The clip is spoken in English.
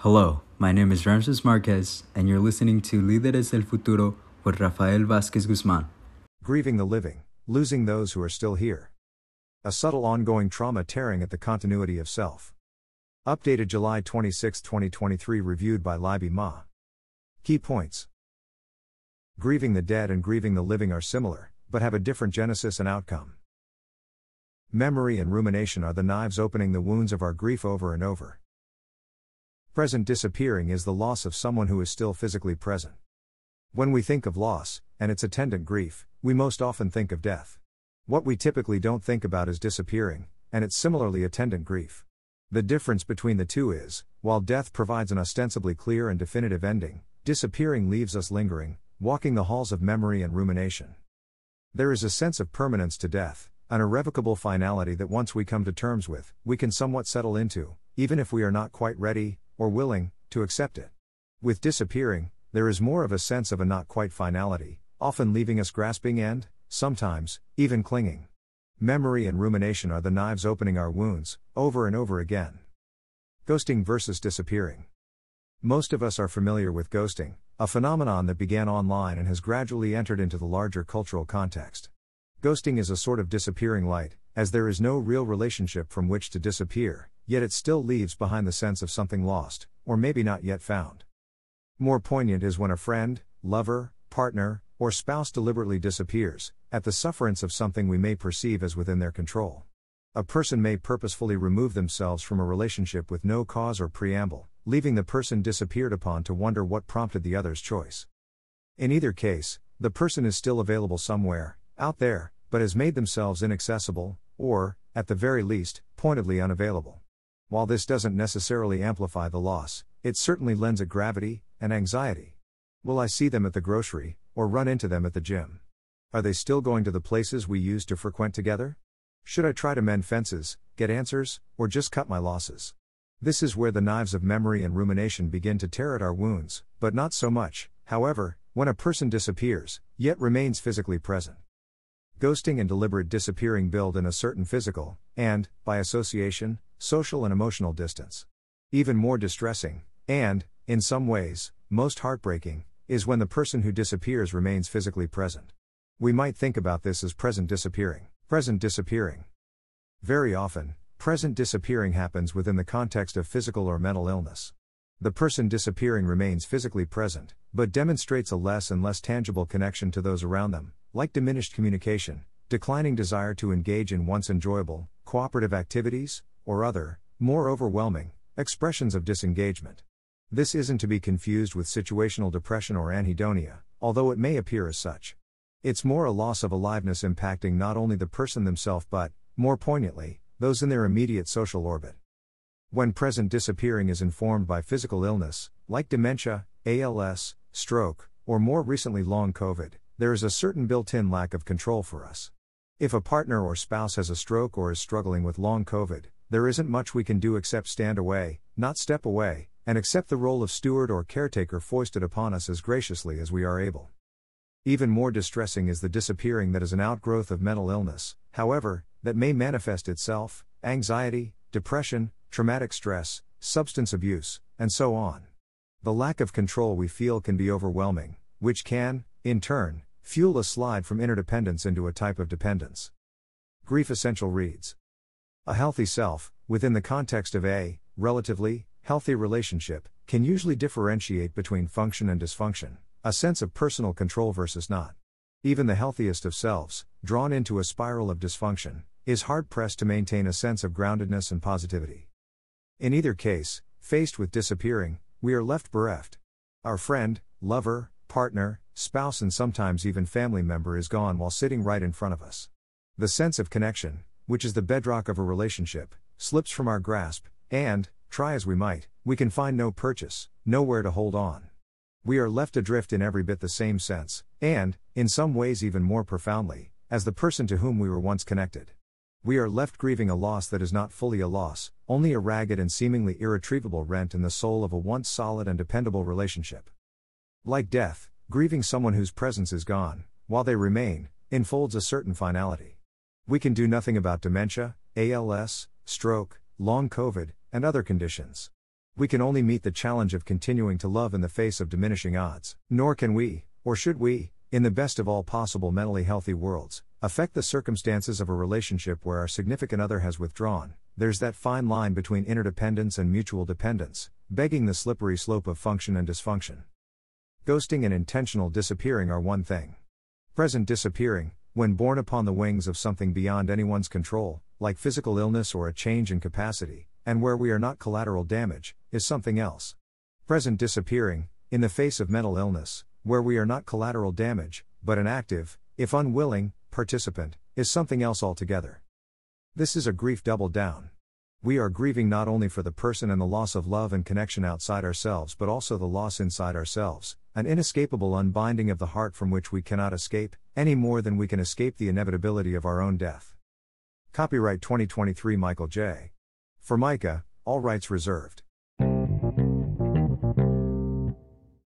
Hello, my name is Ramses Marquez, and you're listening to Líderes del Futuro with Rafael Vázquez Guzmán. Grieving the living, losing those who are still here. A subtle ongoing trauma tearing at the continuity of self. Updated July 26, 2023, reviewed by Lybi Ma. Key points Grieving the dead and grieving the living are similar, but have a different genesis and outcome. Memory and rumination are the knives opening the wounds of our grief over and over. Present disappearing is the loss of someone who is still physically present. When we think of loss, and its attendant grief, we most often think of death. What we typically don't think about is disappearing, and its similarly attendant grief. The difference between the two is, while death provides an ostensibly clear and definitive ending, disappearing leaves us lingering, walking the halls of memory and rumination. There is a sense of permanence to death, an irrevocable finality that once we come to terms with, we can somewhat settle into, even if we are not quite ready, or willing, to accept it. With disappearing, there is more of a sense of a not quite finality, often leaving us grasping and, sometimes, even clinging. Memory and rumination are the knives opening our wounds, over and over again. Ghosting versus disappearing. Most of us are familiar with ghosting, a phenomenon that began online and has gradually entered into the larger cultural context. Ghosting is a sort of disappearing light, as there is no real relationship from which to disappear, yet it still leaves behind the sense of something lost, or maybe not yet found. More poignant is when a friend, lover, partner, or spouse deliberately disappears, at the sufferance of something we may perceive as within their control. A person may purposefully remove themselves from a relationship with no cause or preamble, leaving the person disappeared upon to wonder what prompted the other's choice. In either case, the person is still available somewhere, out there, but has made themselves inaccessible, or, at the very least, pointedly unavailable. While this doesn't necessarily amplify the loss, it certainly lends it gravity and anxiety. Will I see them at the grocery, or run into them at the gym? Are they still going to the places we used to frequent together? Should I try to mend fences, get answers, or just cut my losses? This is where the knives of memory and rumination begin to tear at our wounds, but not so much, however, when a person disappears, yet remains physically present. Ghosting and deliberate disappearing build in a certain physical, and, by association, social and emotional distance. Even more distressing, and, in some ways, most heartbreaking, is when the person who disappears remains physically present. We might think about this as present disappearing. Present disappearing. Very often, present disappearing happens within the context of physical or mental illness. The person disappearing remains physically present, but demonstrates a less and less tangible connection to those around them, like diminished communication, declining desire to engage in once enjoyable, cooperative activities, or other, more overwhelming, expressions of disengagement. This isn't to be confused with situational depression or anhedonia, although it may appear as such. It's more a loss of aliveness impacting not only the person themselves but, more poignantly, those in their immediate social orbit. When present disappearing is informed by physical illness, like dementia, ALS, stroke, or more recently long COVID, there is a certain built in lack of control for us. If a partner or spouse has a stroke or is struggling with long COVID, there isn't much we can do except stand away, not step away, and accept the role of steward or caretaker foisted upon us as graciously as we are able. Even more distressing is the disappearing that is an outgrowth of mental illness, however, that may manifest itself anxiety, depression, traumatic stress, substance abuse, and so on. The lack of control we feel can be overwhelming, which can, in turn, fuel a slide from interdependence into a type of dependence. Grief Essential reads a healthy self, within the context of a, relatively, healthy relationship, can usually differentiate between function and dysfunction, a sense of personal control versus not. Even the healthiest of selves, drawn into a spiral of dysfunction, is hard pressed to maintain a sense of groundedness and positivity. In either case, faced with disappearing, we are left bereft. Our friend, lover, partner, spouse, and sometimes even family member is gone while sitting right in front of us. The sense of connection, which is the bedrock of a relationship, slips from our grasp, and, try as we might, we can find no purchase, nowhere to hold on. We are left adrift in every bit the same sense, and, in some ways even more profoundly, as the person to whom we were once connected. We are left grieving a loss that is not fully a loss, only a ragged and seemingly irretrievable rent in the soul of a once solid and dependable relationship. Like death, grieving someone whose presence is gone, while they remain, enfolds a certain finality. We can do nothing about dementia, ALS, stroke, long COVID, and other conditions. We can only meet the challenge of continuing to love in the face of diminishing odds. Nor can we, or should we, in the best of all possible mentally healthy worlds, affect the circumstances of a relationship where our significant other has withdrawn. There's that fine line between interdependence and mutual dependence, begging the slippery slope of function and dysfunction. Ghosting and intentional disappearing are one thing. Present disappearing, when borne upon the wings of something beyond anyone's control, like physical illness or a change in capacity, and where we are not collateral damage, is something else. Present disappearing, in the face of mental illness, where we are not collateral damage, but an active, if unwilling, participant, is something else altogether. This is a grief double down. We are grieving not only for the person and the loss of love and connection outside ourselves but also the loss inside ourselves, an inescapable unbinding of the heart from which we cannot escape, any more than we can escape the inevitability of our own death. Copyright 2023 Michael J. Formica, all rights reserved.